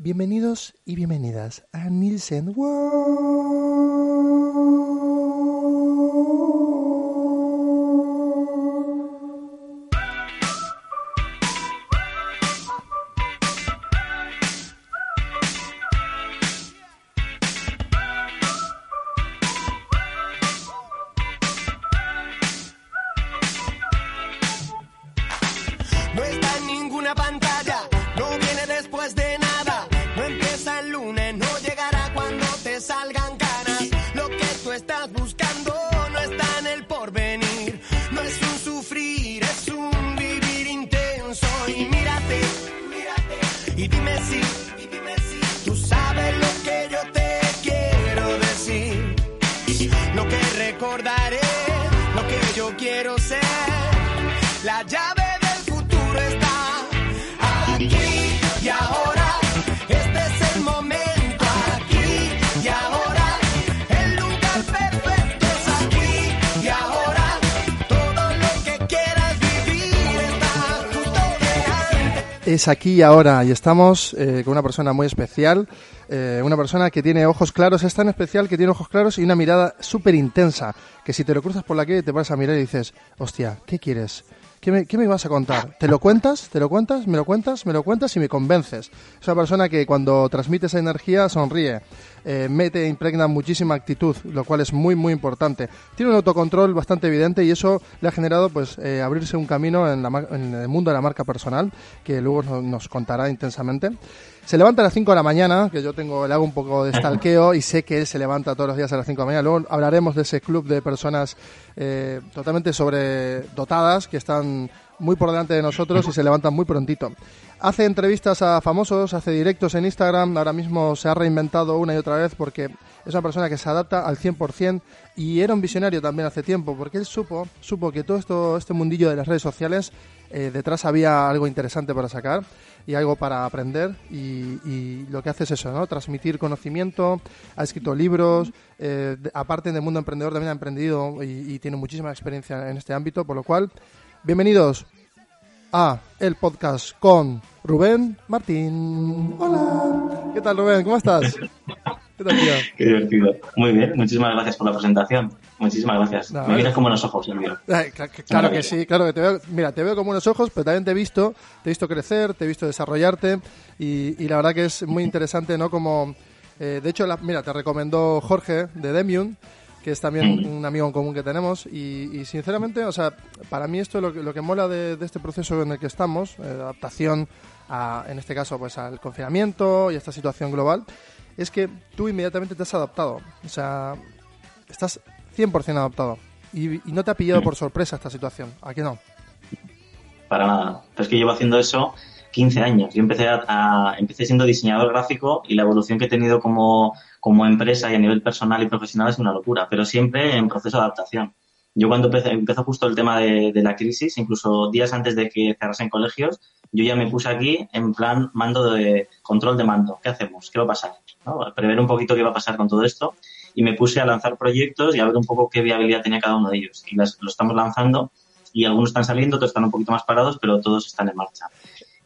Bienvenidos y bienvenidas a Nielsen World. Recordaré, lo que yo quiero ser. La llave Es aquí y ahora y estamos eh, con una persona muy especial, eh, una persona que tiene ojos claros, es tan especial que tiene ojos claros y una mirada súper intensa, que si te lo cruzas por la calle te vas a mirar y dices, hostia, ¿qué quieres? ¿Qué me, ¿Qué me vas a contar? ¿Te lo cuentas? ¿Te lo cuentas? ¿Me lo cuentas? ¿Me lo cuentas? Y me convences. Es una persona que cuando transmite esa energía sonríe, eh, mete e impregna muchísima actitud, lo cual es muy, muy importante. Tiene un autocontrol bastante evidente y eso le ha generado pues eh, abrirse un camino en, la en el mundo de la marca personal, que luego nos, contará intensamente. Se levanta a las 5 de la mañana, que yo tengo, le hago un poco de stalkeo y sé que se levanta todos los días a las 5 de la mañana. Luego hablaremos de ese club de personas eh, totalmente sobredotadas que están muy por delante de nosotros y se levantan muy prontito. Hace entrevistas a famosos, hace directos en Instagram, ahora mismo se ha reinventado una y otra vez porque es una persona que se adapta al 100% y era un visionario también hace tiempo porque él supo, supo que todo esto, este mundillo de las redes sociales eh, detrás había algo interesante para sacar y algo para aprender y, lo que hace es eso, ¿no? Transmitir conocimiento, ha escrito libros, eh, aparte del mundo emprendedor también ha emprendido y tiene muchísima experiencia en este ámbito, por lo cual, bienvenidos a el podcast con Rubén Martín. Hola. ¿Qué tal Rubén? ¿Cómo estás? ¿Qué tal, tío? Qué divertido. Muy bien, muchísimas gracias por la presentación. Muchísimas gracias. No, Me miras como en los ojos, Silvio. Ay, cla- cla- Claro que sí, claro que te veo. Mira, te veo con buenos ojos, pero también te he visto, te he visto crecer, te he visto desarrollarte y, y la verdad que es muy interesante, ¿no? Como, eh, de hecho, la- mira, te recomendó Jorge de Demium, que es también un amigo en común que tenemos y, sinceramente, o sea, para mí esto lo que, lo que mola de, este proceso en el que estamos, eh, adaptación a, en este caso, pues al confinamiento y a esta situación global, es que tú inmediatamente te has adaptado, o sea, estás 100% adaptado. Y, y no te ha pillado por sorpresa esta situación, ¿a qué no? Para nada. Pero es que llevo haciendo eso 15 años. Yo empecé, a- empecé siendo diseñador gráfico y la evolución que he tenido como, como empresa y a nivel personal y profesional es una locura, pero siempre en proceso de adaptación. Yo cuando empecé, empezó justo el tema de, de la crisis, incluso días antes de que cerrasen colegios, yo ya me puse aquí en plan mando de control de mando. ¿Qué hacemos? ¿Qué va a pasar? Prever un poquito qué va a pasar con todo esto y me puse a lanzar proyectos y a ver un poco qué viabilidad tenía cada uno de ellos. Y las, lo estamos lanzando y algunos están saliendo, otros están un poquito más parados, pero todos están en marcha.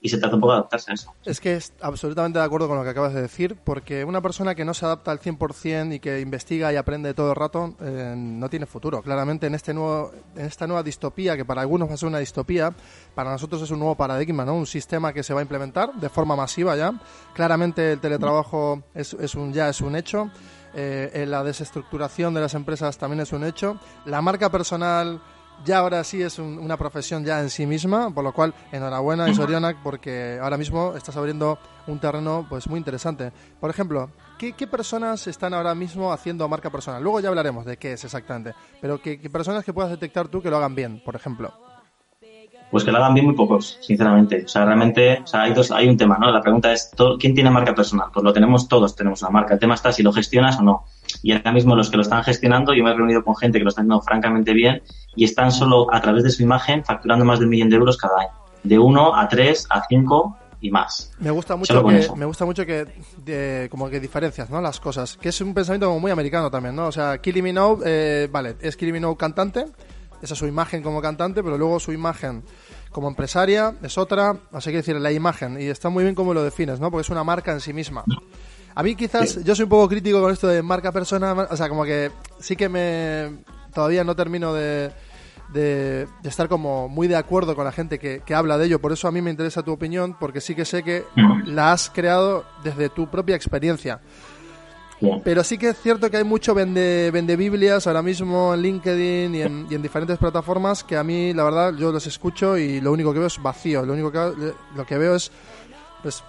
Y se trata un poco de adaptarse a eso. Es que es absolutamente de acuerdo con lo que acabas de decir, porque una persona que no se adapta al 100% y que investiga y aprende todo el rato eh, no tiene futuro. Claramente en, este nuevo, en esta nueva distopía, que para algunos va a ser una distopía, para nosotros es un nuevo paradigma, ¿no? un sistema que se va a implementar de forma masiva ya. Claramente el teletrabajo es, es un, ya es un hecho. Eh, la desestructuración de las empresas también es un hecho. La marca personal ya ahora sí es un- una profesión ya en sí misma, por lo cual enhorabuena Isorionac porque ahora mismo estás abriendo un terreno pues muy interesante. Por ejemplo, ¿qué, qué personas están ahora mismo haciendo marca personal? Luego ya hablaremos de qué es exactamente, pero ¿qué, qué personas que puedas detectar tú que lo hagan bien, por ejemplo? Pues que lo hagan bien muy pocos, sinceramente. O sea, realmente, o sea, hay, dos, hay un tema, ¿no? La pregunta es, ¿quién tiene marca personal? Pues lo tenemos todos, tenemos una marca. El tema está si lo gestionas o no. Y ahora mismo los que lo están gestionando, yo me he reunido con gente que lo está haciendo francamente bien y están solo a través de su imagen facturando más de un millón de euros cada año. De uno a tres, a cinco y más. Me gusta mucho que, me gusta mucho que como que diferencias, ¿no? Las cosas, que es un pensamiento como muy americano también, ¿no? O sea, Kylie Minogue, eh, vale, es Kylie Minogue cantante, esa es su imagen como cantante, pero luego su imagen como empresaria es otra, así que decir, la imagen, y está muy bien como lo defines, ¿no? Porque es una marca en sí misma. A mí quizás, yo soy un poco crítico con esto de marca persona, o sea, como que sí que me, todavía no termino de, de, estar como muy de acuerdo con la gente que, que, habla de ello, por eso a mí me interesa tu opinión, porque sí que sé que la has creado desde tu propia experiencia. Pero sí que es cierto que hay mucho vende, vende Biblias ahora mismo en LinkedIn y en, y en, diferentes plataformas que a mí, la verdad, yo los escucho y lo único que veo es vacío. Lo único que, lo que veo es pues,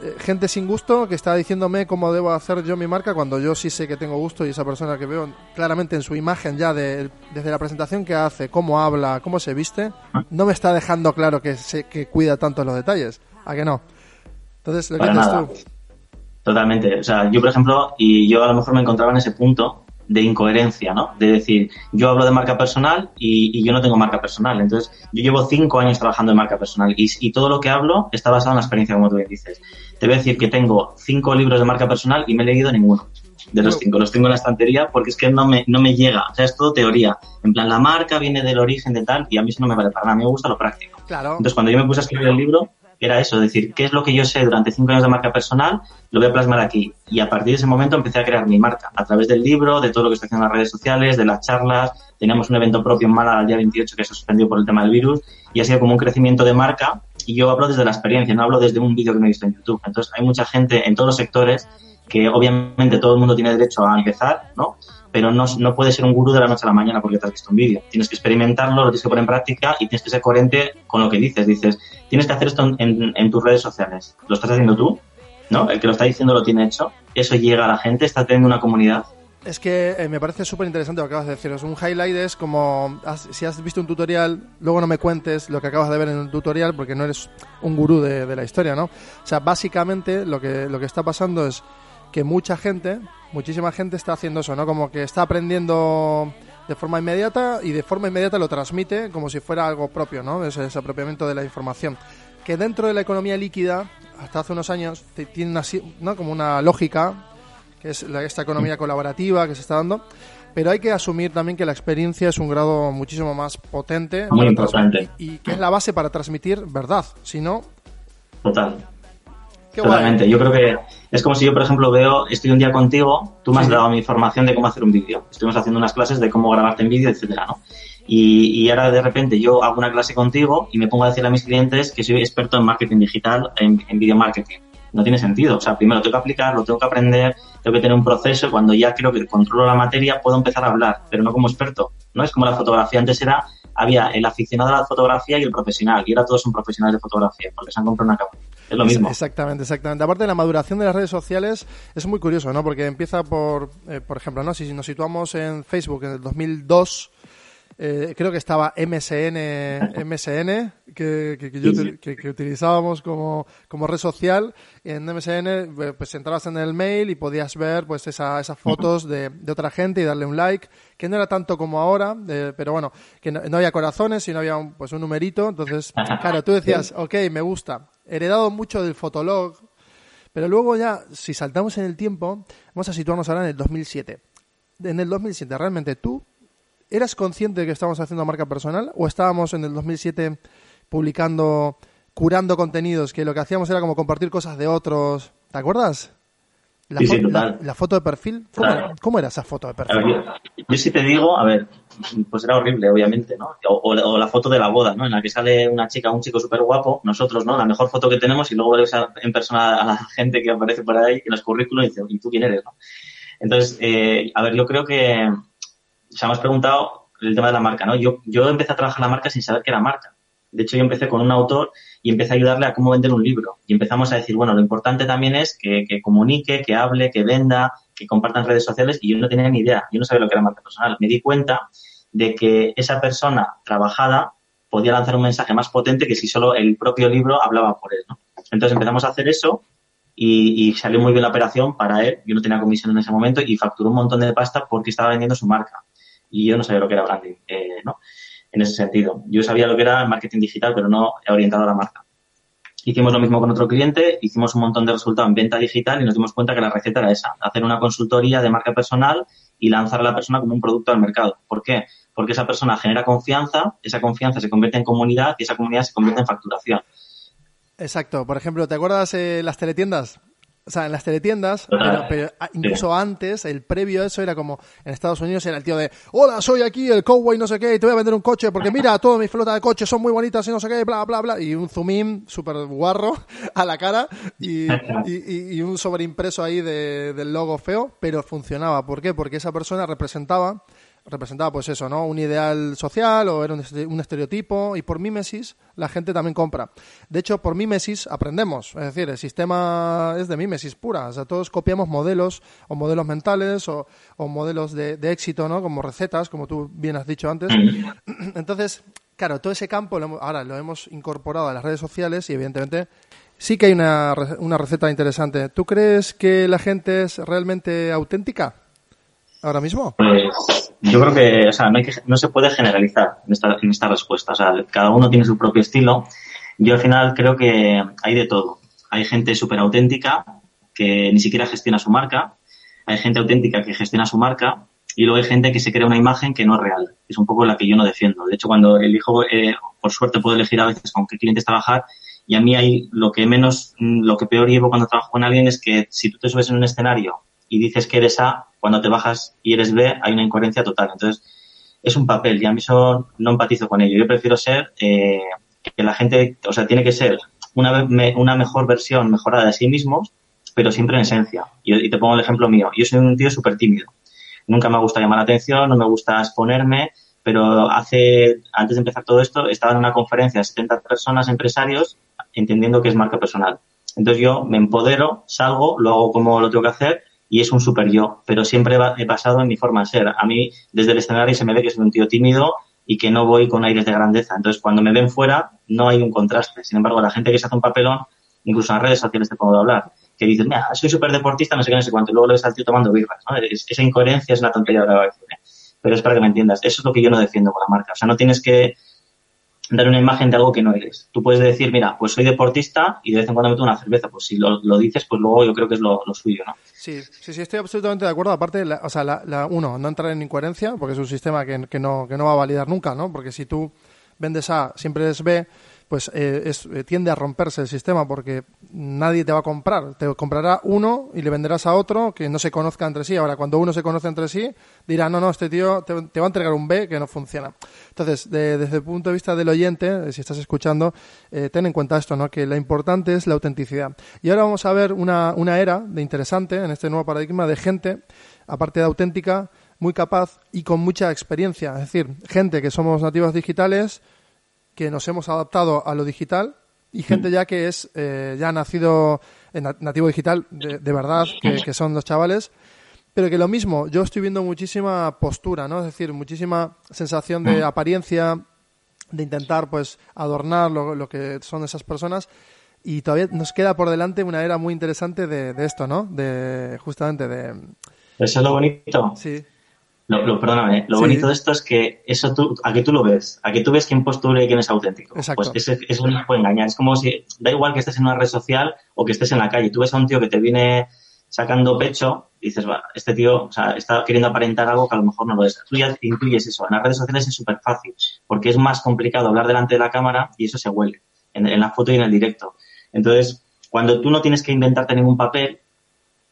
eh, gente sin gusto que está diciéndome cómo debo hacer yo mi marca cuando yo sí sé que tengo gusto y esa persona que veo claramente en su imagen ya de, desde la presentación que hace, cómo habla, cómo se viste, no me está dejando claro que, se, que cuida tanto los detalles. ¿A que no? Entonces, ¿lo que tú? Totalmente. O sea, yo, por ejemplo, y yo a lo mejor me encontraba en ese punto de incoherencia, ¿no? De decir, yo hablo de marca personal y, yo no tengo marca personal. Entonces, yo llevo cinco años trabajando en marca personal y, y, todo lo que hablo está basado en la experiencia, como tú bien dices. Te voy a decir que tengo cinco libros de marca personal y me he leído ninguno de los cinco. Los tengo en la estantería porque es que no me, no me llega. O sea, es todo teoría. En plan, la marca viene del origen de tal y a mí eso no me vale para nada. A mí me gusta lo práctico. Claro. Entonces, cuando yo me puse a escribir el libro, era eso, decir, ¿qué es lo que yo sé durante cinco años de marca personal? Lo voy a plasmar aquí. Y a partir de ese momento empecé a crear mi marca, a través del libro, de todo lo que estoy haciendo en las redes sociales, de las charlas. Teníamos un evento propio en Málaga el día 28 que se suspendió por el tema del virus y ha sido como un crecimiento de marca. Y yo hablo desde la experiencia, no hablo desde un vídeo que me he visto en YouTube. Entonces hay mucha gente en todos los sectores que obviamente todo el mundo tiene derecho a empezar, ¿no? pero no, no puedes ser un gurú de la noche a la mañana porque te has visto un vídeo. Tienes que experimentarlo, lo tienes que poner en práctica y tienes que ser coherente con lo que dices. Dices, tienes que hacer esto en, tus redes sociales. ¿Lo estás haciendo tú? ¿No? El que lo está diciendo lo tiene hecho. Eso llega a la gente, está teniendo una comunidad. Es que eh, me parece súper interesante lo que acabas de decir. Es un highlight es como si has visto un tutorial, luego no me cuentes lo que acabas de ver en el tutorial porque no eres un gurú de, de la historia, ¿no? O sea, básicamente lo que, lo que está pasando es que mucha gente, muchísima gente está haciendo eso, ¿no? Como que está aprendiendo de forma inmediata y de forma inmediata lo transmite como si fuera algo propio, ¿no? Ese, ese apropiamiento de la información. Que dentro de la economía líquida, hasta hace unos años, tiene una, ¿no? como una lógica, que es esta economía colaborativa que se está dando, pero hay que asumir también que la experiencia es un grado muchísimo más potente Muy importante. y que es la base para transmitir verdad, si no... Total. Totalmente. Yo creo que es como si yo, por ejemplo, veo, estoy un día contigo, tú me has dado mi información de cómo hacer un vídeo. Estuvimos haciendo unas clases de cómo grabarte en vídeo, etcétera, ¿no? Y, y, ahora de repente yo hago una clase contigo y me pongo a decir a mis clientes que soy experto en marketing digital, en, en video marketing. No tiene sentido. O sea, primero tengo que aplicar, lo tengo que aprender, tengo que tener un proceso. Cuando ya creo que controlo la materia, puedo empezar a hablar, pero no como experto. No es como la fotografía. Antes era había el aficionado a la fotografía y el profesional, y ahora todos son profesionales de fotografía, porque se han comprado una cámara. Es lo mismo. Exactamente, exactamente. Aparte de la maduración de las redes sociales, es muy curioso, ¿no? Porque empieza por, eh, por ejemplo, ¿no? Si nos situamos en Facebook en el 2002, eh, creo que estaba MSN, MSN que, que, utilizábamos como, como, red social. En MSN eh, pues entrabas en el mail y podías ver pues esa, esas fotos de, de, otra gente y darle un like, que no era tanto como ahora, pero bueno, que no, había corazones, sino había un, pues un numerito. Entonces, claro, tú decías, ok, me gusta. Heredado mucho del fotolog, pero luego ya, si saltamos en el tiempo, vamos a situarnos ahora en el 2007. En el 2007, realmente tú ¿Eras consciente de que estábamos haciendo marca personal o estábamos en el 2007 publicando, curando contenidos, que lo que hacíamos era como compartir cosas de otros? ¿Te acuerdas? La, sí, sí, total. La, foto de perfil. ¿Cómo, era esa foto de perfil? yo, sí te digo, a ver, pues era horrible, obviamente, ¿no? O, la foto de la boda, ¿no? En la que sale una chica, un chico súper guapo, nosotros, ¿no? La mejor foto que tenemos y luego ves en persona a la gente que aparece por ahí en los currículos y dices, ¿y tú quién eres, no? Entonces, eh, a ver, yo creo que se me has preguntado el tema de la marca, ¿no? Yo, yo empecé a trabajar la marca sin saber qué era marca. De hecho, yo empecé con un autor y empecé a ayudarle a cómo vender un libro. Y empezamos a decir, bueno, lo importante también es que, que comunique, que hable, que venda, que comparta en redes sociales. Y yo no tenía ni idea, yo no sabía lo que era marca personal. Me di cuenta de que esa persona trabajada podía lanzar un mensaje más potente que si solo el propio libro hablaba por él, ¿no? Entonces empezamos a hacer eso y, salió muy bien la operación para él. Yo no tenía comisión en ese momento y facturó un montón de pasta porque estaba vendiendo su marca. Y yo no sabía lo que era branding, eh, ¿no? En ese sentido. Yo sabía lo que era marketing digital, pero no orientado a la marca. Hicimos lo mismo con otro cliente, hicimos un montón de resultados en venta digital y nos dimos cuenta que la receta era esa, hacer una consultoría de marca personal y lanzar a la persona como un producto al mercado. ¿Por qué? Porque esa persona genera confianza, esa confianza se convierte en comunidad y esa comunidad se convierte en facturación. Exacto. Por ejemplo, ¿te acuerdas eh, las teletiendas? O sea, en las teletiendas, pero, ah, incluso antes, el previo a eso era como en Estados Unidos era el tío de hola, soy aquí el cowboy no sé qué y te voy a vender un coche porque mira, toda mi flota de coches son muy bonitas y no sé qué, bla, bla, bla. Y un zoom in súper guarro a la cara y, y, un sobreimpreso ahí de, del logo feo, pero funcionaba. ¿Por qué? Porque esa persona representaba representaba pues eso, ¿no? Un ideal social o era un, estereotipo y por mímesis la gente también compra. De hecho, por mímesis aprendemos, es decir, el sistema es de mímesis pura, o sea, todos copiamos modelos o modelos mentales o, modelos de, éxito, ¿no? Como recetas, como tú bien has dicho antes. Entonces, claro, todo ese campo ahora lo hemos incorporado a las redes sociales y evidentemente sí que hay una, una receta interesante. ¿Tú crees que la gente es realmente auténtica ahora mismo? Pues yo creo que, o sea, no, hay que, no se puede generalizar en esta, en esta respuesta. O sea, cada uno tiene su propio estilo. Yo al final creo que hay de todo. Hay gente súper auténtica que ni siquiera gestiona su marca. Hay gente auténtica que gestiona su marca. Y luego hay gente que se crea una imagen que no es real. Es un poco la que yo no defiendo. De hecho, cuando elijo, eh, por suerte puedo elegir a veces con qué clientes trabajar. Y a mí hay lo que menos, lo que peor llevo cuando trabajo con alguien es que si tú te subes en un escenario y dices que eres A, cuando te bajas y eres B, hay una incoherencia total. Entonces, es un papel y a mí eso no empatizo con ello. Yo prefiero ser eh, que la gente, o sea, tiene que ser una, una mejor versión mejorada de sí mismos, pero siempre en esencia. Y, te pongo el ejemplo mío. Yo soy un tío súper tímido. Nunca me gusta llamar la atención, no me gusta exponerme, pero hace, antes de empezar todo esto, estaba en una conferencia de 70 personas, empresarios, entendiendo que es marca personal. Entonces yo me empodero, salgo, lo hago como lo tengo que hacer y es un super yo, pero siempre he basado en mi forma de ser. A mí, desde el escenario, se me ve que soy un tío tímido y que no voy con aires de grandeza. Entonces, cuando me ven fuera, no hay un contraste. Sin embargo, la gente que se hace un papelón, incluso en redes sociales te puedo hablar, que dicen, mira, soy súper deportista, no sé qué, no sé cuánto, y luego lo ves al tío tomando birras. ¿no? esa incoherencia es una tontería de la ¿eh? Pero es para que me entiendas. Eso es lo que yo no defiendo con la marca. O sea, no tienes que dar una imagen de algo que no eres. Tú puedes decir, mira, pues soy deportista y de vez en cuando meto una cerveza. Pues si lo, dices, pues luego yo creo que es lo, suyo, ¿no? Sí, sí, sí, estoy absolutamente de acuerdo. Aparte, o sea, la, uno, no entrar en incoherencia, porque es un sistema que, que, no, que no va a validar nunca, ¿no? Porque si tú vendes A, siempre es B, pues eh, es, eh, tiende a romperse el sistema porque nadie te va a comprar. Te comprará uno y le venderás a otro que no se conozca entre sí. Ahora, cuando uno se conoce entre sí, dirá, no, no, este tío te, va a entregar un B que no funciona. Entonces, desde el punto de vista del oyente, eh, si estás escuchando, ten en cuenta esto, ¿no? que lo importante es la autenticidad. Y ahora vamos a ver una, una era de interesante en este nuevo paradigma de gente, aparte de auténtica, muy capaz y con mucha experiencia. Es decir, gente que somos nativos digitales, que nos hemos adaptado a lo digital y gente ya que es eh, ya nacido en nativo digital de, verdad, que, son los chavales, pero que lo mismo, yo estoy viendo muchísima postura, ¿no? Es decir, muchísima sensación de apariencia, de intentar pues adornar lo, que son esas personas y todavía nos queda por delante una era muy interesante de, de esto, ¿no? De justamente de... Eso es lo bonito. Sí. Lo, lo, perdóname, lo bonito de esto es que eso tú, a que tú lo ves, a que tú ves quién postura y quién es auténtico. Pues ese, eso no puede engañar. Es como si, da igual que estés en una red social o que estés en la calle. Tú ves a un tío que te viene sacando pecho y dices, va, este tío o sea, está queriendo aparentar algo que a lo mejor no lo es. Tú ya incluyes eso. En las redes sociales es súper fácil porque es más complicado hablar delante de la cámara y eso se huele en, en la foto y en el directo. Entonces, cuando tú no tienes que inventarte ningún papel,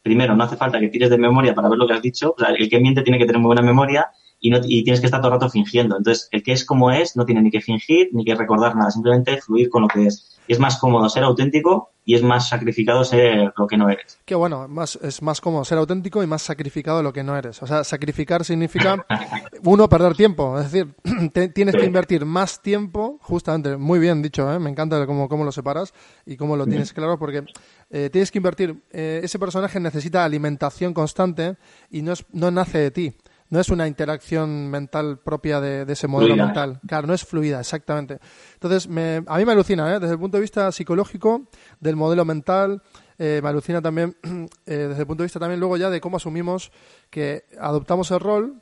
primero, no hace falta que tires de memoria para ver lo que has dicho. O sea, el que miente tiene que tener muy buena memoria y, no, y tienes que estar todo el rato fingiendo. Entonces, el que es como es no tiene ni que fingir ni que recordar nada, simplemente fluir con lo que es. Y es más cómodo ser auténtico y es más sacrificado ser lo que no eres. Qué bueno, más, es más cómodo ser auténtico y más sacrificado lo que no eres. O sea, sacrificar significa, uno, perder tiempo. Es decir, tienes que invertir más tiempo, justamente, muy bien dicho, ¿eh? me encanta cómo, cómo lo separas y cómo lo tienes claro, porque eh, tienes que invertir, eh, ese personaje necesita alimentación constante y no, es, no nace de ti. no es una interacción mental propia de, de ese modelo Fluida. mental. Claro, no es fluida, exactamente. Entonces, me, a mí me alucina, ¿eh? desde el punto de vista psicológico, del modelo mental, eh, me alucina también eh, desde el punto de vista también luego ya de cómo asumimos que adoptamos el rol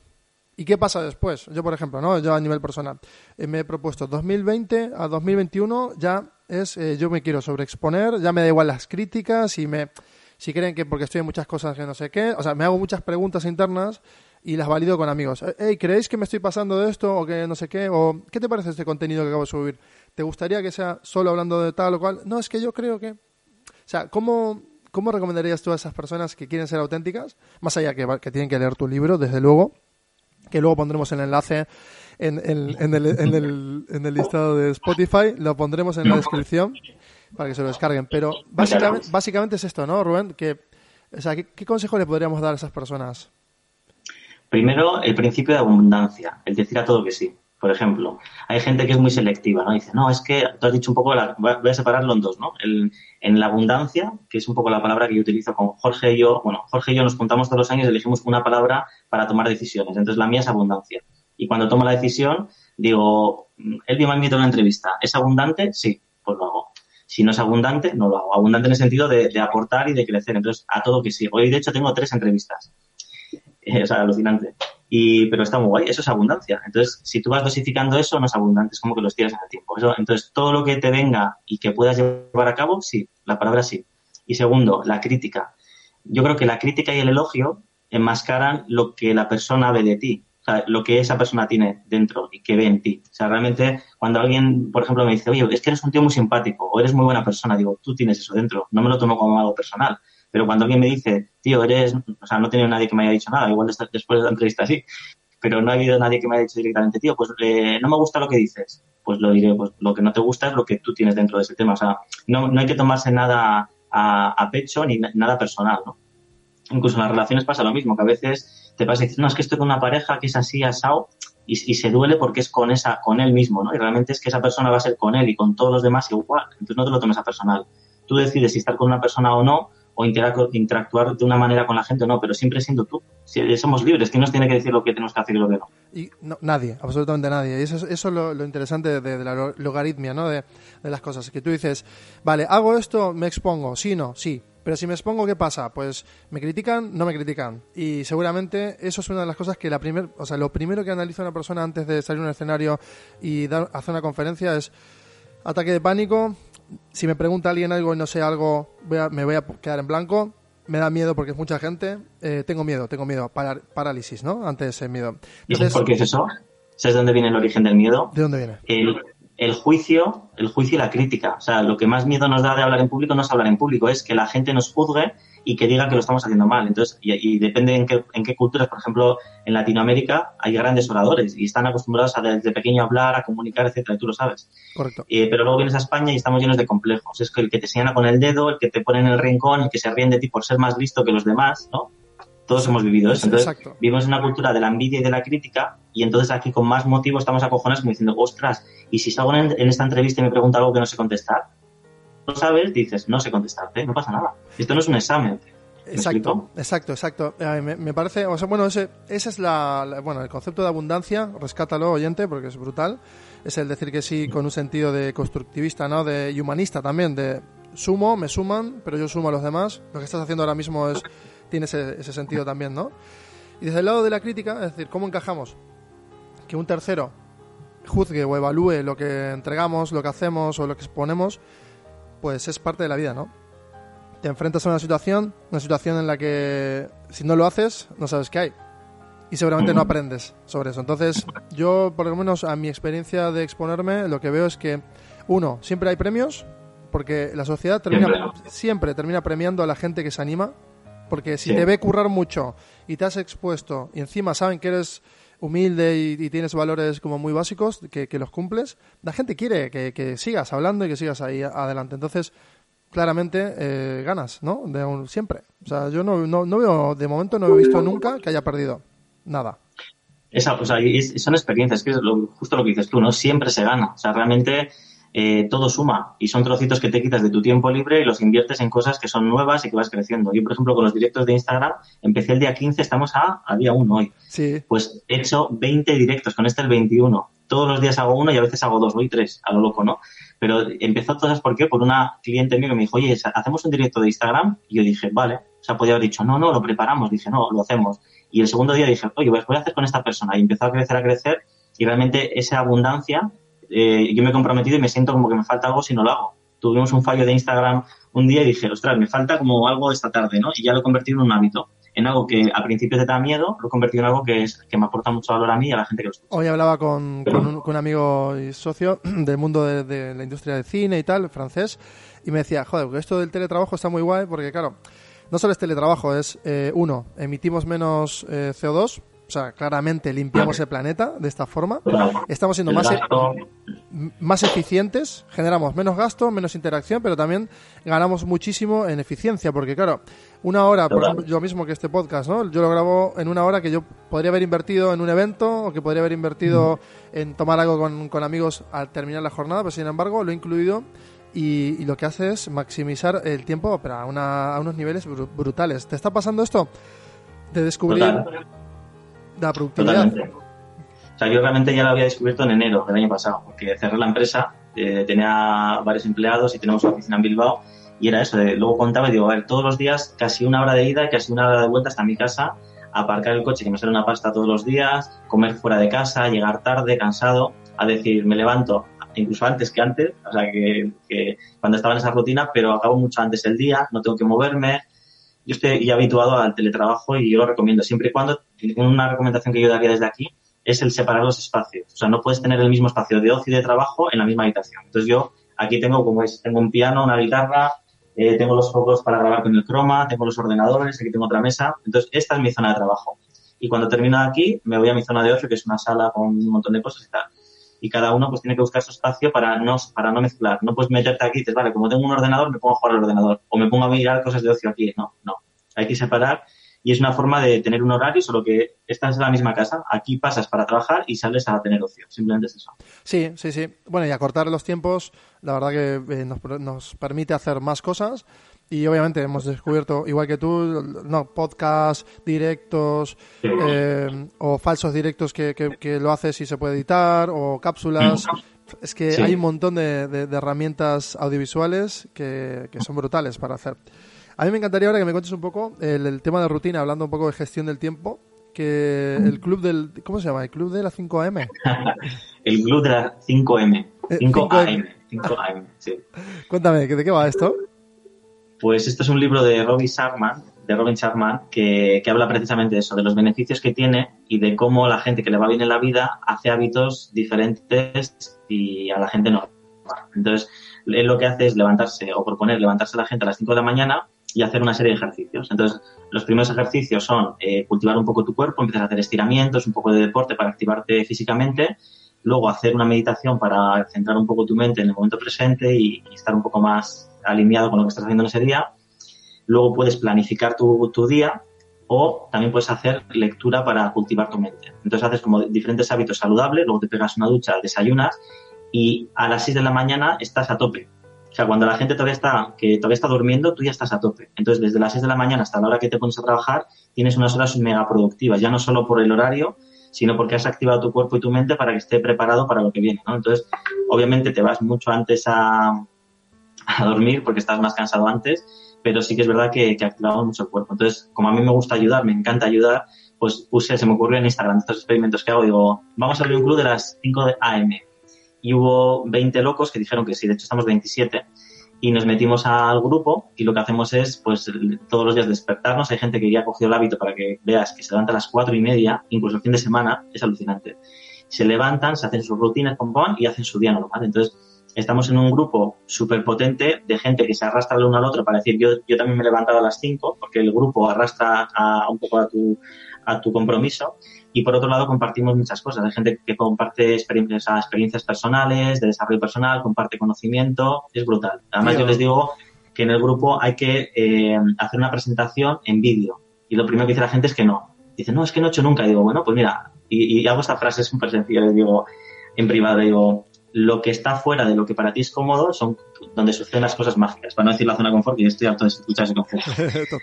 y qué pasa después. Yo, por ejemplo, ¿no? yo a nivel personal, eh, me he propuesto 2020 a 2021 ya es, eh, yo me quiero sobreexponer, ya me da igual las críticas y me, si creen que porque estoy en muchas cosas que no sé qué, o sea, me hago muchas preguntas internas y las valido con amigos. Eh, Hey, ¿creéis que me estoy pasando de esto o que no sé qué? ¿O qué te parece este contenido que acabo de subir? ¿Te gustaría que sea solo hablando de tal o cual? No, es que yo creo que... O sea, ¿cómo, cómo recomendarías tú a esas personas que quieren ser auténticas? Más allá que, que tienen que leer tu libro, desde luego, que luego pondremos el enlace en, en- en el, en el- en el listado de Spotify, lo pondremos en la descripción para que se lo descarguen. Pero básicamente, es esto, ¿no, Rubén? Que, o sea, ¿qué, qué consejo le podríamos dar a esas personas? Primero, el principio de abundancia, el decir a todo que sí. Por ejemplo, hay gente que es muy selectiva, ¿no? Dice, no, es que tú has dicho un poco, voy a separarlo en dos, ¿no? En la abundancia, que es un poco la palabra que yo utilizo con Jorge y yo, bueno, Jorge y yo nos juntamos todos los años y elegimos una palabra para tomar decisiones. Entonces, la mía es abundancia. Y cuando tomo la decisión, digo, "Mm, él me invita a una entrevista. ¿Es abundante? Sí, pues lo hago. Si no es abundante, no lo hago. Abundante en el sentido de, de aportar y de crecer. Entonces, a todo que sí. Hoy, de hecho, tengo tres entrevistas. Eh, o sea, alucinante. Y, pero está muy guay, eso es abundancia. Entonces, si tú vas dosificando eso, no es abundante, es como que lo estiras en tiempo. Eso- entonces, todo lo que te venga y que puedas llevar a cabo, sí, la palabra sí. Y segundo, la crítica. Yo creo que la crítica y el elogio enmascaran lo que la persona ve de ti, o sea, lo que esa persona tiene dentro y que ve en ti. O sea, realmente, cuando alguien, por ejemplo, me dice, oye, es que eres un tío muy simpático o eres muy buena persona, digo, tú tienes eso dentro, no me lo tomo como algo personal. Pero cuando alguien me dice, tío, eres, o sea, no he tenido nadie que me haya dicho nada, igual después de la entrevista sí, pero no ha habido nadie que me haya dicho directamente, tío, pues eh, no me gusta lo que dices. Pues lo diré, pues lo que no te gusta es lo que tú tienes dentro de ese tema. O sea, no, no hay que tomarse nada a, a pecho ni na- nada personal, ¿no? Incluso en las relaciones pasa lo mismo, que a veces te pasa y dices, no, es que estoy con una pareja que es así, asado, y, y se duele porque es con esa, con él mismo, ¿no? Y realmente es que esa persona va a ser con él y con todos los demás igual. Entonces no te lo tomes a personal. Tú decides si estar con una persona o no, o interac- interactuar de una manera con la gente o no, pero siempre siendo tú. Si somos libres, ¿quién nos tiene que decir lo que tenemos que hacer y lo que no? Y no, nadie, absolutamente nadie. Y eso, es- eso es lo, lo interesante de, la lo- logaritmia, ¿no? De, de las cosas. Que tú dices, vale, hago esto, me expongo. Sí, no, sí. Pero si me expongo, ¿qué pasa? Pues me critican, no me critican. Y seguramente eso es una de las cosas que la primer, o sea, lo primero que analiza una persona antes de salir a un escenario y dar, hacer una conferencia es ataque de pánico. Si me pregunta alguien algo y no sé algo, voy a- me voy a quedar en blanco. Me da miedo porque es mucha gente. Eh, tengo miedo, tengo miedo. Parar- parálisis, ¿no? Ante ese miedo. ¿Y sabes por qué es eso? ¿Sabes dónde viene el origen del miedo? ¿De dónde viene? el, el juicio, el juicio y la crítica. O sea, lo que más miedo nos da de hablar en público no es hablar en público, es que la gente nos juzgue y que diga que lo estamos haciendo mal. Entonces, y, y depende en qué, en qué culturas, por ejemplo, en Latinoamérica hay grandes oradores y están acostumbrados a desde pequeño hablar, a comunicar, etcétera, y tú lo sabes. Correcto. Eh, pero luego vienes a España y estamos llenos de complejos. Es que el que te señala con el dedo, el que te pone en el rincón, el que se ríen de ti por ser más listo que los demás, ¿no? Todos hemos vivido eso. Entonces, Exacto. vivimos en una cultura de la envidia y de la crítica y entonces aquí con más motivo estamos acojonados como diciendo, ostras, y si salgo en, en esta entrevista y me pregunta algo que no sé contestar, no sabes, dices, no sé contestarte, no pasa nada. Esto no es un examen. ¿Me Exacto, exacto, exacto. Me, me parece, o sea, bueno, ese, ese es la, la- bueno, el concepto de abundancia, rescátalo, oyente, porque es brutal. Es el decir que sí con un sentido de constructivista, ¿no? De y humanista también, de sumo, me suman, pero yo sumo a los demás. Lo que estás haciendo ahora mismo es, tiene ese, ese sentido también, ¿no? Y desde el lado de la crítica, es decir, ¿cómo encajamos? Que un tercero juzgue o evalúe lo que entregamos, lo que hacemos o lo que exponemos, pues es parte de la vida, ¿no? te enfrentas a una situación, una situación en la que si no lo haces, no sabes qué hay. Y seguramente no aprendes sobre eso. Entonces, yo, por lo menos a mi experiencia de exponerme, lo que veo es que, uno, siempre hay premios, porque la sociedad termina, Siempre. siempre termina premiando a la gente que se anima, porque si Sí. te ve currar mucho y te has expuesto y encima saben que eres humilde y, y tienes valores como muy básicos, que, que los cumples, la gente quiere que, que sigas hablando y que sigas ahí adelante. Entonces, claramente eh, ganas, ¿no? De un- siempre. O sea, yo no, no, no veo, de momento no he visto nunca que haya perdido. Nada. Esa, o sea, y es- son experiencias, que es lo- justo lo que dices tú, ¿no? Siempre se gana. O sea, realmente eh, todo suma y son trocitos que te quitas de tu tiempo libre y los inviertes en cosas que son nuevas y que vas creciendo. Yo, por ejemplo, con los directos de Instagram, empecé el día 15, estamos a, a día 1 hoy. Sí. Pues he hecho 20 directos, con este el 21. Todos los días hago uno y a veces hago dos, hoy tres, a lo loco, ¿no? Pero empezó todas, ¿por qué? Por una cliente mía que me dijo, oye, ¿hacemos un directo de Instagram? Y yo dije, vale. O sea, podía haber dicho, no, no, lo preparamos. Dije, no, lo hacemos. Y el segundo día dije, oye, pues voy a hacer con esta persona. Y empezó a crecer, a crecer. Y realmente esa abundancia eh, yo me he comprometido y me siento como que me falta algo si no lo hago. Tuvimos un fallo de Instagram un día y dije, ostras, me falta como algo esta tarde, ¿no? Y ya lo he convertido en un hábito. En algo que al principio te da miedo, lo he convertido en algo que, es, que me aporta mucho valor a mí y a la gente que lo escucha. Hoy hablaba con, con, un, con un amigo y socio del mundo de, de, la industria del cine y tal, francés, y me decía, joder, esto del teletrabajo está muy guay porque, claro, no solo es teletrabajo, es, eh, uno, emitimos menos eh, CO2, o sea, claramente limpiamos el planeta de esta forma. Estamos siendo más, e- más eficientes, generamos menos gasto, menos interacción, pero también ganamos muchísimo en eficiencia, porque claro, una hora, por ejemplo, yo mismo que este podcast, ¿no? Yo lo grabo en una hora que yo podría haber invertido en un evento o que podría haber invertido en tomar algo con, con amigos al terminar la jornada, pero sin embargo lo he incluido y, y, lo que hace es maximizar el tiempo pero a, una, a unos niveles br brutales. ¿Te está pasando esto? De descubrir Total. La productividad. Totalmente. O sea, yo realmente ya lo había descubierto en enero del año pasado, porque cerré la empresa, eh, tenía varios empleados y tenemos una oficina en Bilbao, y era eso, luego contaba y digo, a ver, todos los días casi una hora de ida y casi una hora de vuelta hasta mi casa, aparcar el coche que me sale una pasta todos los días, comer fuera de casa, llegar tarde, cansado, a decir, me levanto incluso antes que antes, o sea, que, que, cuando estaba en esa rutina, pero acabo mucho antes el día, no tengo que moverme. Yo estoy habituado al teletrabajo y yo lo recomiendo siempre y cuando, una recomendación que yo daría desde aquí es el separar los espacios. O sea, no puedes tener el mismo espacio de ocio y de trabajo en la misma habitación. Entonces yo aquí tengo, como veis, tengo un piano, una guitarra, eh, tengo los focos para grabar con el croma, tengo los ordenadores, aquí tengo otra mesa. Entonces esta es mi zona de trabajo. Y cuando termino aquí, me voy a mi zona de ocio, que es una sala con un montón de cosas y tal y cada uno pues tiene que buscar su espacio para no, para no mezclar. No puedes meterte aquí y dices, vale, como tengo un ordenador, me pongo a jugar al ordenador o me pongo a mirar cosas de ocio aquí. No, no. Hay que separar y es una forma de tener un horario, solo que estás en la misma casa. Aquí pasas para trabajar y sales a tener ocio. Simplemente es eso. Sí, sí, sí. Bueno, y acortar los tiempos, la verdad que eh, nos, nos permite hacer más cosas. Y obviamente hemos descubierto, igual que tú, no, podcasts, directos eh, o falsos directos que, que, que, lo haces y se puede editar, o cápsulas. Es que sí. hay un montón de, de, de herramientas audiovisuales que, que, son brutales para hacer. A mí me encantaría ahora que me cuentes un poco el, el tema de rutina, hablando un poco de gestión del tiempo, que el club del... ¿Cómo se llama? ¿El club de la 5am? el club de la 5m. 5am. 5am, sí. Cuéntame, ¿de qué va esto? Pues esto es un libro de Robin Sharman, de Robin Sharman, que, que, habla precisamente de eso, de los beneficios que tiene y de cómo la gente que le va bien en la vida hace hábitos diferentes y a la gente no. Entonces, él lo que hace es levantarse o proponer levantarse a la gente a las 5 de la mañana y hacer una serie de ejercicios. Entonces, los primeros ejercicios son eh, cultivar un poco tu cuerpo, empiezas a hacer estiramientos, un poco de deporte para activarte físicamente, luego hacer una meditación para centrar un poco tu mente en el momento presente y, y estar un poco más alineado con lo que estás haciendo en ese día. Luego puedes planificar tu, día o también puedes hacer lectura para cultivar tu mente. Entonces haces como diferentes hábitos saludables, luego te pegas una ducha, desayunas y a las 6 de la mañana estás a tope. O sea, cuando la gente todavía está, que todavía está durmiendo, tú ya estás a tope. Entonces, desde las 6 de la mañana hasta la hora que te pones a trabajar, tienes unas horas mega productivas, ya no solo por el horario, sino porque has activado tu cuerpo y tu mente para que esté preparado para lo que viene. Entonces, obviamente te vas mucho antes a, a dormir porque estás más cansado antes, pero sí que es verdad que, que activamos mucho el cuerpo. Entonces, como a mí me gusta ayudar, me encanta ayudar, pues puse, se me ocurrió en Instagram estos experimentos que hago, digo, vamos a abrir un club de las 5 de AM. Y hubo 20 locos que dijeron que sí, de hecho estamos 27. Y nos metimos al grupo y lo que hacemos es, pues, todos los días despertarnos. Hay gente que ya ha cogido el hábito para que veas que se levanta a las cuatro y media, incluso el fin de semana, es alucinante. Se levantan, se hacen sus rutinas, pom, pom, y hacen su día normal. Entonces, estamos en un grupo súper potente de gente que se arrastra el uno al otro para decir yo, yo también me he levantado a las 5 porque el grupo arrastra a, un poco a tu, a tu compromiso y por otro lado compartimos muchas cosas. Hay gente que comparte experiencias, experiencias personales, de desarrollo personal, comparte conocimiento, es brutal. Además yo les digo que en el grupo hay que eh, hacer una presentación en vídeo y lo primero que dice la gente es que no. Dice, no, es que no he hecho nunca. Y digo, bueno, pues mira, y, y hago esta frase súper sencilla, les digo en privado, digo, lo que está fuera de lo que para ti es cómodo son donde suceden las cosas mágicas. Para no decir la zona de confort, que yo estoy harto de escuchar ese concepto.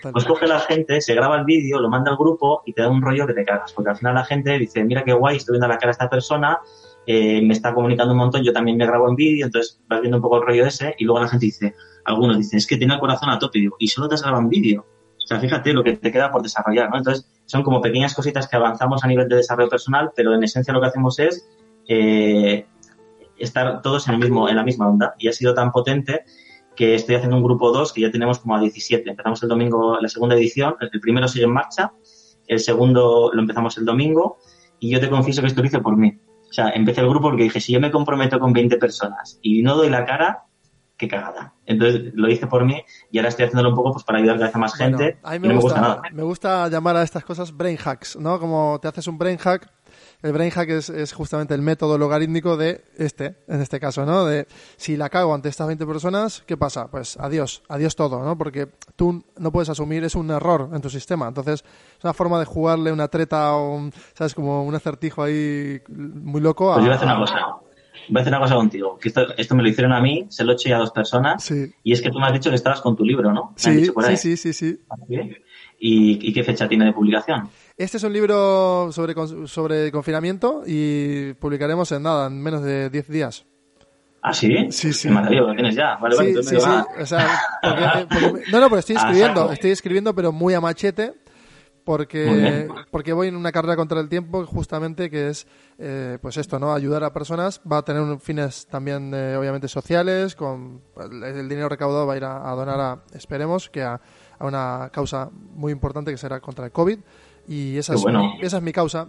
Pues coge la gente, se graba el vídeo, lo manda al grupo y te da un rollo que te cagas. Porque al final la gente dice, mira qué guay, estoy viendo la cara de esta persona, eh, me está comunicando un montón, yo también me grabo en vídeo, entonces vas viendo un poco el rollo ese y luego la gente dice, algunos dicen, es que tiene el corazón a tope, y digo, y solo te has grabado en vídeo. O sea, fíjate lo que te queda por desarrollar, ¿no? Entonces, son como pequeñas cositas que avanzamos a nivel de desarrollo personal, pero en esencia lo que hacemos es eh, estar todos en, el mismo, en la misma onda. Y ha sido tan potente que estoy haciendo un grupo 2 que ya tenemos como a 17. Empezamos el domingo la segunda edición, el primero sigue en marcha, el segundo lo empezamos el domingo y yo te confieso que esto lo hice por mí. O sea, empecé el grupo porque dije, si yo me comprometo con 20 personas y no doy la cara, qué cagada. Entonces lo hice por mí y ahora estoy haciéndolo un poco pues para ayudar a más gente. a mí me, gusta, me gusta llamar a estas cosas brain hacks, ¿no? Como te haces un brain hack el brain hack es, justamente el método logarítmico de este, en este caso, ¿no? De si la cago ante estas 20 personas, ¿qué pasa? Pues adiós, adiós todo, ¿no? Porque tú no puedes asumir, es un error en tu sistema. Entonces, es una forma de jugarle una treta o, un, ¿sabes? Como un acertijo ahí muy loco. A, pues yo voy a hacer una cosa. Voy a hacer una cosa contigo. Que esto, me lo hicieron a mí, se lo he hecho ya a dos personas. Y es que tú me has dicho que estabas con tu libro, ¿no? Sí, sí, sí, sí, ¿Ah, ¿Y, ¿Y qué fecha tiene de publicación? Este es un libro sobre, sobre confinamiento y publicaremos en nada, en menos de 10 días. ¿Ah, sí? Sí, sí. lo tienes ya. Vale, sí, sí, sí. O sea, no, no, pero estoy ah, escribiendo, estoy escribiendo, pero muy a machete, porque, porque voy en una carrera contra el tiempo, justamente, que es, eh, pues esto, ¿no? Ayudar a personas. Va a tener fines también, eh, obviamente, sociales, con el dinero recaudado va a ir a, donar a, esperemos, que a, a una causa muy importante que será contra el COVID y esa, es, esa es mi causa.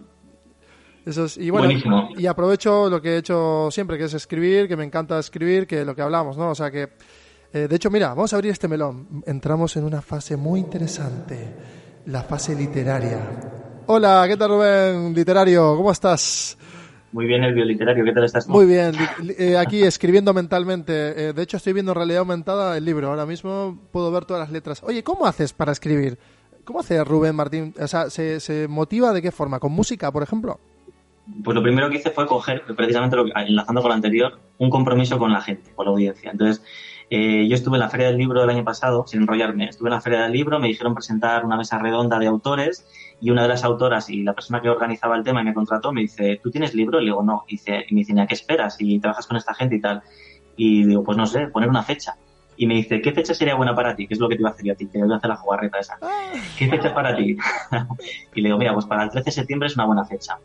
Eso y bueno, y aprovecho lo que he hecho siempre, que es escribir, que me encanta escribir, que lo que hablamos, ¿no? O sea que, eh, de hecho, mira, vamos a abrir este melón. Entramos en una fase muy interesante, la fase literaria. Hola, ¿qué tal Rubén? Literario, ¿cómo estás? Muy bien, el bioliterario, ¿qué tal estás? Muy bien, eh, aquí escribiendo mentalmente. Eh, de hecho, estoy viendo en realidad aumentada el libro. Ahora mismo puedo ver todas las letras. Oye, ¿cómo haces para escribir? ¿Cómo hace Rubén Martín? O sea, ¿se, motiva de qué forma? ¿Con música, por ejemplo? Pues lo primero que hice fue coger, precisamente lo enlazando con lo anterior, un compromiso con la gente, con la audiencia. Entonces, eh, yo estuve en la Feria del Libro del año pasado, sin enrollarme, estuve en la Feria del Libro, me dijeron presentar una mesa redonda de autores y una de las autoras y la persona que organizaba el tema y me contrató me dice, ¿tú tienes libro? Y le digo, no. Y, dice, y me dice, ¿a qué esperas? Y trabajas con esta gente y tal. Y digo, pues no sé, poner una fecha y me dice, ¿qué fecha sería buena para ti? ¿Qué es lo que te iba a hacer yo a ti? Que voy a hacer la jugarreta esa. Ah. ¿Qué fecha para ti? y le digo, mira, pues para el 13 de septiembre es una buena fecha.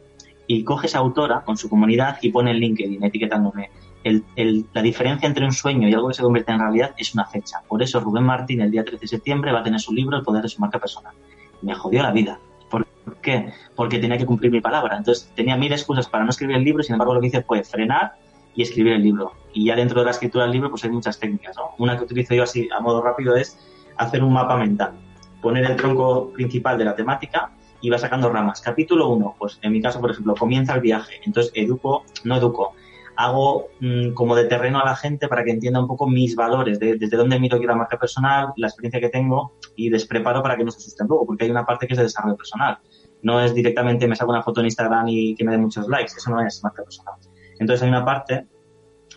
Y coge esa autora con su comunidad y pone el LinkedIn etiquetándome. El, el, la diferencia entre un sueño y algo que se convierte en realidad es una fecha. Por eso Rubén Martín el día 13 de septiembre va a tener su libro El poder de su marca personal. Me jodió la vida. ¿Por qué? Porque tenía que cumplir mi palabra. Entonces tenía mil excusas para no escribir el libro, sin embargo lo que hice fue frenar y escribir el libro. Y ya dentro de la escritura del libro pues hay muchas técnicas. Una que utilizo yo así a modo rápido es hacer un mapa mental, poner el tronco principal de la temática y va sacando ramas. Capítulo 1, pues en mi caso, por ejemplo, comienza el viaje. Entonces educo, no educo, hago mm, como de terreno a la gente para que entienda un poco mis valores, desde dónde miro yo la marca personal, la experiencia que tengo y les preparo para que no se asusten luego, porque hay una parte que es de desarrollo personal. No es directamente me saco una foto en Instagram y que me dé muchos likes, eso no es marca personal. Entonces hay una parte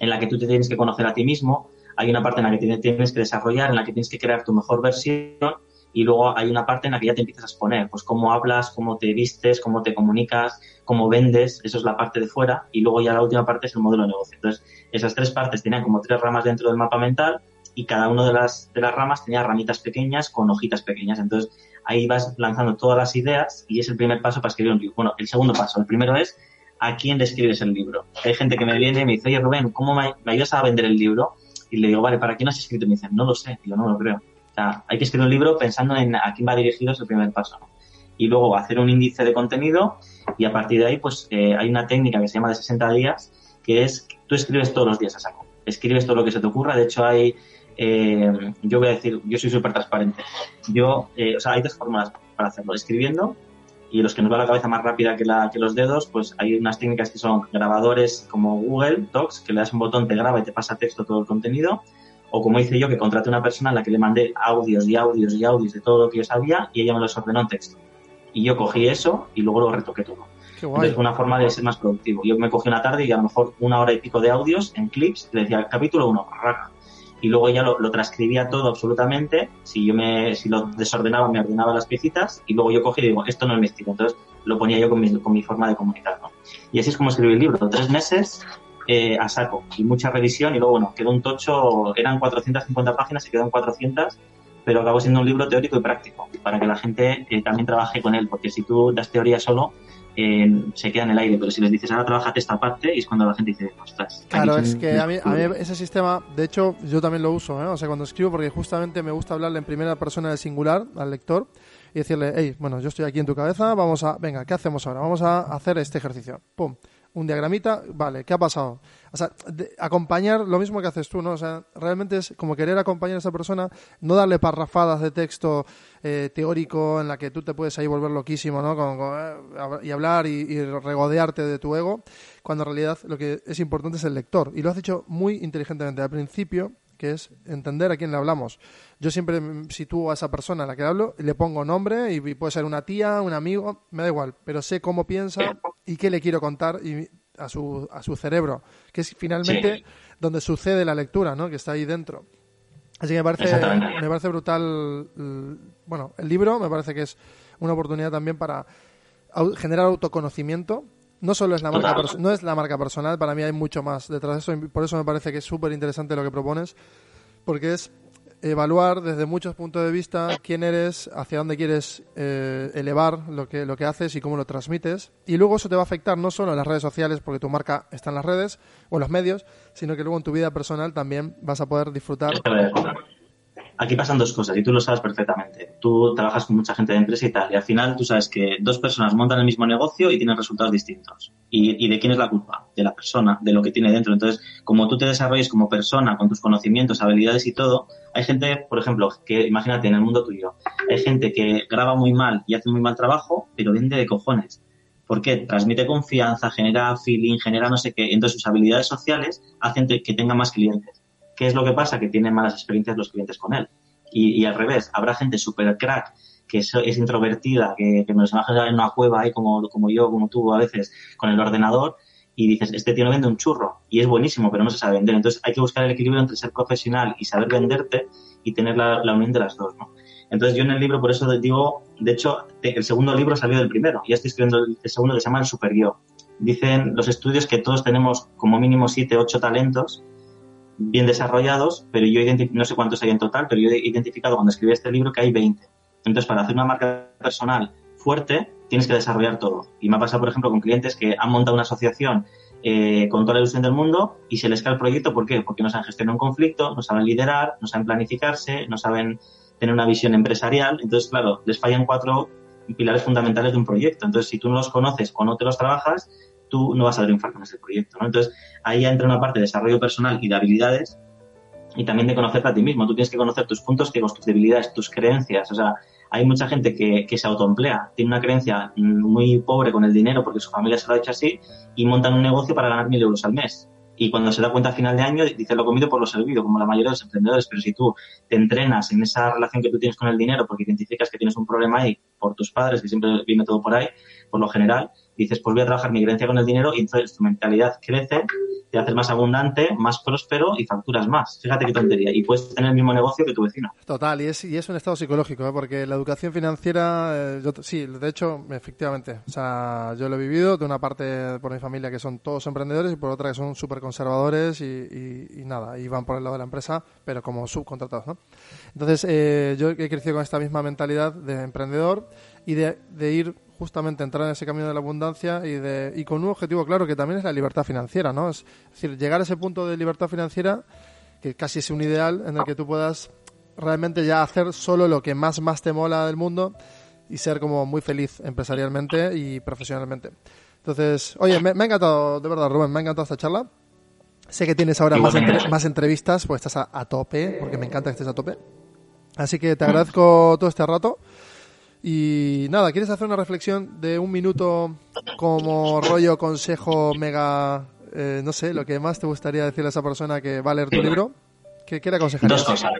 en la que tú te tienes que conocer a ti mismo, hay una parte en la que tienes que desarrollar, en la que tienes que crear tu mejor versión y luego hay una parte en la que ya te empiezas a exponer, pues cómo hablas, cómo te vistes, cómo te comunicas, cómo vendes, eso es la parte de fuera y luego ya la última parte es el modelo de negocio. Entonces, esas tres partes tenían como tres ramas dentro del mapa mental y cada una de las, de las ramas tenía ramitas pequeñas con hojitas pequeñas. Entonces, ahí vas lanzando todas las ideas y es el primer paso para escribir un libro. Bueno, el segundo paso, el primero es a quién le escribes el libro. Hay gente que me viene y me dice, oye Rubén, ¿cómo me, ayudas a vender el libro? Y le digo, vale, ¿para quién has escrito? Y me dicen, no lo sé, yo no lo creo. O sea, hay que escribir un libro pensando en a quién va dirigido, es el primer paso. Y luego hacer un índice de contenido y a partir de ahí, pues eh, hay una técnica que se llama de 60 días, que es tú escribes todos los días a saco. Escribes todo lo que se te ocurra. De hecho, hay, eh, yo voy a decir, yo soy súper transparente. Yo, eh, o sea, hay dos fórmulas para hacerlo. Escribiendo y los que nos va la cabeza más rápida que, la, que los dedos, pues hay unas técnicas que son grabadores como Google Docs, que le das un botón, te graba y te pasa texto todo el contenido, o como hice yo, que contraté una persona a la que le mandé audios y audios y audios de todo lo que yo sabía y ella me los ordenó en texto. Y yo cogí eso y luego lo retoqué todo. Qué guay. Entonces fue una forma de ser más productivo. Yo me cogí una tarde y a lo mejor una hora y pico de audios en clips, le decía capítulo 1, y luego ya lo, lo, transcribía todo absolutamente. Si yo me, si lo desordenaba, me ordenaba las piecitas y luego yo cogí y digo, esto no es mi estilo. Entonces lo ponía yo con mi, con mi forma de comunicar. ¿no? Y así es como escribí el libro. Tres meses eh, a saco y mucha revisión y luego, bueno, quedó un tocho, eran 450 páginas y quedó en 400 pero acabó siendo un libro teórico y práctico para que la gente eh, también trabaje con él, porque si tú das teoría solo, eh, se queda en el aire, pero si les dices ahora trabajate esta parte, y es cuando la gente dice, ostras. Claro, es que a mí, a mí, ese sistema, de hecho, yo también lo uso, ¿eh? o sea, cuando escribo, porque justamente me gusta hablarle en primera persona del singular al lector y decirle, hey, bueno, yo estoy aquí en tu cabeza, vamos a, venga, ¿qué hacemos ahora? Vamos a hacer este ejercicio. Pum un diagramita, vale, ¿qué ha pasado? O sea, de, acompañar lo mismo que haces tú, ¿no? O sea, realmente es como querer acompañar a esa persona, no darle parrafadas de texto eh, teórico en la que tú te puedes ahí volver loquísimo, ¿no? Eh, y hablar y, y, regodearte de tu ego, cuando en realidad lo que es importante es el lector. Y lo has dicho muy inteligentemente. Al principio, que es entender a quién le hablamos. Yo siempre sitúo a esa persona a la que hablo, le pongo nombre y puede ser una tía, un amigo, me da igual, pero sé cómo piensa y qué le quiero contar y a su, a su cerebro, que es finalmente sí. donde sucede la lectura, ¿no? que está ahí dentro. Así que me parece, me parece brutal, bueno, el libro me parece que es una oportunidad también para generar autoconocimiento no solo es la marca no es la marca personal, para mí hay mucho más detrás de eso y por eso me parece que es súper interesante lo que propones, porque es evaluar desde muchos puntos de vista quién eres, hacia dónde quieres eh, elevar lo que, lo que haces y cómo lo transmites. Y luego eso te va a afectar no solo en las redes sociales, porque tu marca está en las redes o en los medios, sino que luego en tu vida personal también vas a poder disfrutar. Aquí pasan dos cosas y tú lo sabes perfectamente. Tú trabajas con mucha gente de empresa y tal, y al final tú sabes que dos personas montan el mismo negocio y tienen resultados distintos. ¿Y, de quién es la culpa? De la persona, de lo que tiene dentro. Entonces, como tú te desarrolles como persona, con tus conocimientos, habilidades y todo, hay gente, por ejemplo, que imagínate en el mundo tuyo, hay gente que graba muy mal y hace muy mal trabajo, pero vende de cojones. ¿Por qué? Transmite confianza, genera feeling, genera no sé qué. Entonces sus habilidades sociales hacen que tenga más clientes. ¿Qué es lo que pasa? Que tienen malas experiencias los clientes con él. Y, al revés, habrá gente súper crack que es, introvertida, que, que, nos imagina en una cueva ahí como, como yo, como tú a veces, con el ordenador, y dices, este tío vende un churro, y es buenísimo, pero no se sabe vender. Entonces hay que buscar el equilibrio entre ser profesional y saber venderte y tener la, unión de las dos. Entonces yo en el libro, por eso digo, de hecho, el segundo libro salió del primero, ya estoy escribiendo el segundo que se llama El Super Yo. Dicen los estudios que todos tenemos como mínimo siete, ocho talentos bien desarrollados, pero yo no sé cuántos hay en total, pero yo he identificado cuando escribí este libro que hay 20. Entonces, para hacer una marca personal fuerte, tienes que desarrollar todo. Y me ha pasado, por ejemplo, con clientes que han montado una asociación eh, con toda la ilusión del mundo y se les cae el proyecto. ¿Por qué? Porque no saben gestionar un conflicto, no saben liderar, no saben planificarse, no saben tener una visión empresarial. Entonces, claro, les fallan cuatro pilares fundamentales de un proyecto. Entonces, si tú no los conoces o no te los trabajas, tú no vas a triunfar con ese proyecto. ¿no? Entonces, ahí entra una parte de desarrollo personal y de habilidades y también de conocerte a ti mismo. Tú tienes que conocer tus puntos ciegos, tus debilidades, tus creencias. O sea, hay mucha gente que, que se autoemplea, tiene una creencia muy pobre con el dinero porque su familia se lo ha hecho así y montan un negocio para ganar mil euros al mes. Y cuando se da cuenta a final de año, dice lo comido por lo servido, como la mayoría de los emprendedores. Pero si tú te entrenas en esa relación que tú tienes con el dinero porque identificas que tienes un problema ahí por tus padres, que siempre viene todo por ahí, por lo general, dices, pues voy a trabajar mi creencia con el dinero y entonces tu mentalidad crece, te haces más abundante, más próspero y facturas más. Fíjate qué tontería. Y puedes tener el mismo negocio que tu vecino. Total, y es, y es un estado psicológico, ¿eh? porque la educación financiera, eh, yo, sí, de hecho, efectivamente. O sea, yo lo he vivido de una parte por mi familia que son todos emprendedores y por otra que son súper conservadores y, y, nada, y van por el lado de la empresa, pero como subcontratados, ¿no? Entonces, eh, yo he crecido con esta misma mentalidad de emprendedor y de, de ir justamente entrar en ese camino de la abundancia y, de, y con un objetivo claro que también es la libertad financiera, ¿no? Es decir, llegar a ese punto de libertad financiera que casi es un ideal en el que tú puedas realmente ya hacer solo lo que más más te mola del mundo y ser como muy feliz empresarialmente y profesionalmente. Entonces, oye, me, me ha encantado, de verdad, Rubén, me ha encantado esta charla. Sé que tienes ahora más, entre, más, entrevistas, pues estás a, a, tope, porque me encanta que estés a tope. Así que te agradezco todo este rato. Y nada, ¿quieres hacer una reflexión de un minuto como rollo, consejo, mega, eh, no sé, lo que más te gustaría decirle a esa persona que va a leer tu libro? ¿Qué, qué le aconsejarías? Dos cosas.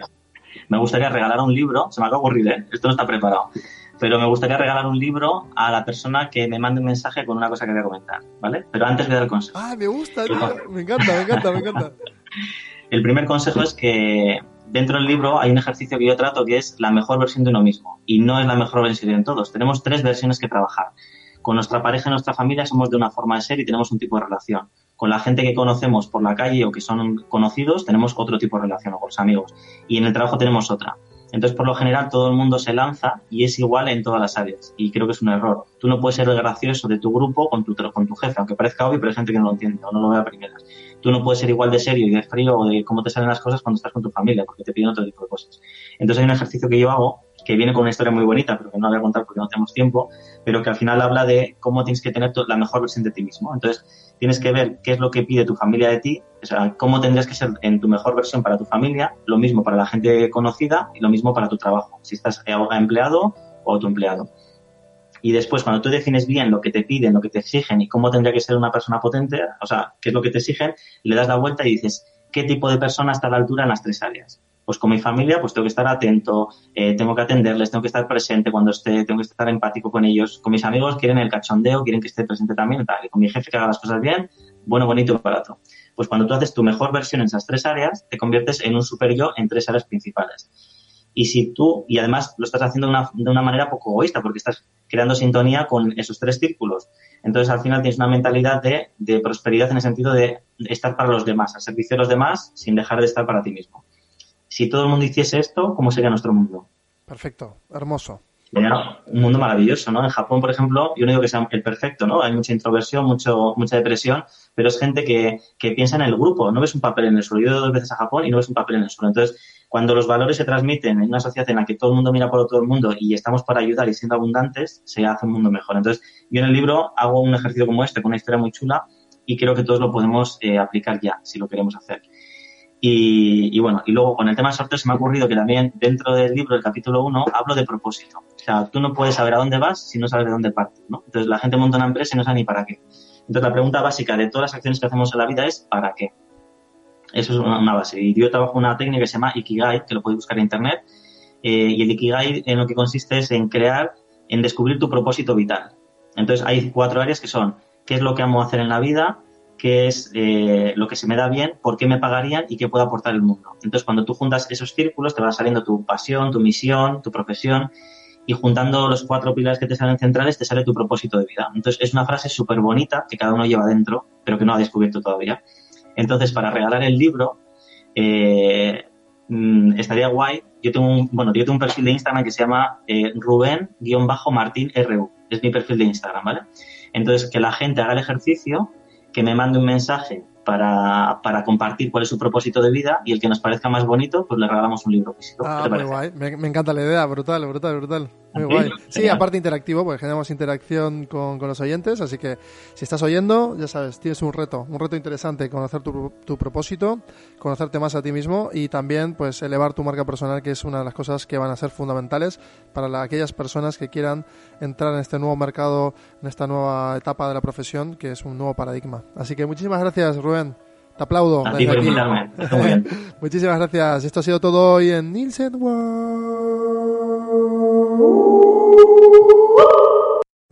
Me gustaría regalar un libro, se me acaba de ocurrir, ¿eh? esto no está preparado. pero me gustaría regalar un libro a la persona que me mande un mensaje con una cosa que voy a comentar, ¿vale? Pero antes voy a dar el consejo. Ah, me gusta, tío. me encanta, me encanta, me encanta. El primer consejo es que dentro del libro hay un ejercicio que yo trato que es la mejor versión de uno mismo y no es la mejor versión de todos. Tenemos tres versiones que trabajar. Con nuestra pareja y nuestra familia somos de una forma de ser y tenemos un tipo de relación. Con la gente que conocemos por la calle o que son conocidos tenemos otro tipo de relación o con los amigos. Y en el trabajo tenemos otra. Entonces, por lo general, todo el mundo se lanza y es igual en todas las áreas. Y creo que es un error. Tú no puedes ser el gracioso de tu grupo con tu, con tu jefe, aunque parezca obvio, pero hay gente que no lo entiende o no lo ve a primeras. Tú no puedes ser igual de serio y de frío o de cómo te salen las cosas cuando estás con tu familia, porque te piden otro tipo de cosas. Entonces, hay un ejercicio que yo hago que viene con una historia muy bonita, pero que no voy a contar porque no tenemos tiempo, pero que al final habla de cómo tienes que tener la mejor versión de ti mismo. Entonces, tienes que ver qué es lo que pide tu familia de ti, o sea, cómo tendrías que ser en tu mejor versión para tu familia, lo mismo para la gente conocida y lo mismo para tu trabajo, si estás empleado o tu empleado. Y después, cuando tú defines bien lo que te piden, lo que te exigen y cómo tendría que ser una persona potente, o sea, qué es lo que te exigen, le das la vuelta y dices, ¿qué tipo de persona está a la altura en las tres áreas? Pues con mi familia pues tengo que estar atento, eh, tengo que atenderles, tengo que estar presente cuando esté, tengo que estar empático con ellos. Con mis amigos quieren el cachondeo, quieren que esté presente también, tal. Y con mi jefe que haga las cosas bien, bueno, bonito y barato. Pues cuando tú haces tu mejor versión en esas tres áreas, te conviertes en un super yo en tres áreas principales. Y si tú, y además lo estás haciendo de una, manera poco egoísta, porque estás creando sintonía con esos tres círculos. Entonces, al final tienes una mentalidad de, de prosperidad en el sentido de estar para los demás, al servicio de los demás, sin dejar de estar para ti mismo si todo el mundo hiciese esto, ¿cómo sería nuestro mundo? Perfecto, hermoso. Sería un mundo maravilloso, ¿no? En Japón, por ejemplo, yo no digo que sea el perfecto, ¿no? Hay mucha introversión, mucho, mucha depresión, pero es gente que, que piensa en el grupo, no ves un papel en el suelo. Yo he ido dos veces a Japón y no ves un papel en el suelo. Entonces, cuando los valores se transmiten en una sociedad en la que todo el mundo mira por todo el mundo y estamos para ayudar y siendo abundantes, se hace un mundo mejor. Entonces, yo en el libro hago un ejercicio como este, con una historia muy chula, y creo que todos lo podemos eh, aplicar ya, si lo queremos hacer. Y, bueno, y luego con el tema de sorteo se me ha ocurrido que también dentro del libro, del capítulo 1, hablo de propósito. O sea, tú no puedes saber a dónde vas si no sabes de dónde partes, ¿no? Entonces la gente monta una empresa y no sabe ni para qué. Entonces la pregunta básica de todas las acciones que hacemos en la vida es ¿para qué? Eso es una, base. Y yo trabajo una técnica que se llama Ikigai, que lo podéis buscar en internet. Eh, y el Ikigai en lo que consiste es en crear, en descubrir tu propósito vital. Entonces hay cuatro áreas que son qué es lo que amo hacer en la vida, qué es eh, lo que se me da bien, por qué me pagarían y qué puedo aportar al mundo. Entonces, cuando tú juntas esos círculos, te va saliendo tu pasión, tu misión, tu profesión, y juntando los cuatro pilares que te salen centrales, te sale tu propósito de vida. Entonces, es una frase súper bonita que cada uno lleva dentro, pero que no ha descubierto todavía. Entonces, para regalar el libro, eh, mm, estaría guay. Yo tengo un, bueno, yo tengo un perfil de Instagram que se llama eh, Rubén-Martín RU. Es mi perfil de Instagram, ¿vale? Entonces, que la gente haga el ejercicio que me mande un mensaje para, para, compartir cuál es su propósito de vida y el que nos parezca más bonito, pues le regalamos un libro físico. Ah, muy guay. Me, me, encanta la idea, brutal, brutal, brutal. Muy guay. Sí, aparte interactivo, porque generamos interacción con, con, los oyentes, así que si estás oyendo, ya sabes, tienes un reto, un reto interesante, conocer tu, tu propósito, conocerte más a ti mismo y también pues elevar tu marca personal, que es una de las cosas que van a ser fundamentales para la, aquellas personas que quieran entrar en este nuevo mercado, en esta nueva etapa de la profesión, que es un nuevo paradigma. Así que muchísimas gracias, Rubén. Te aplaudo. A ti por invitarme. Muchísimas gracias. Esto ha sido todo hoy en Nielsen Música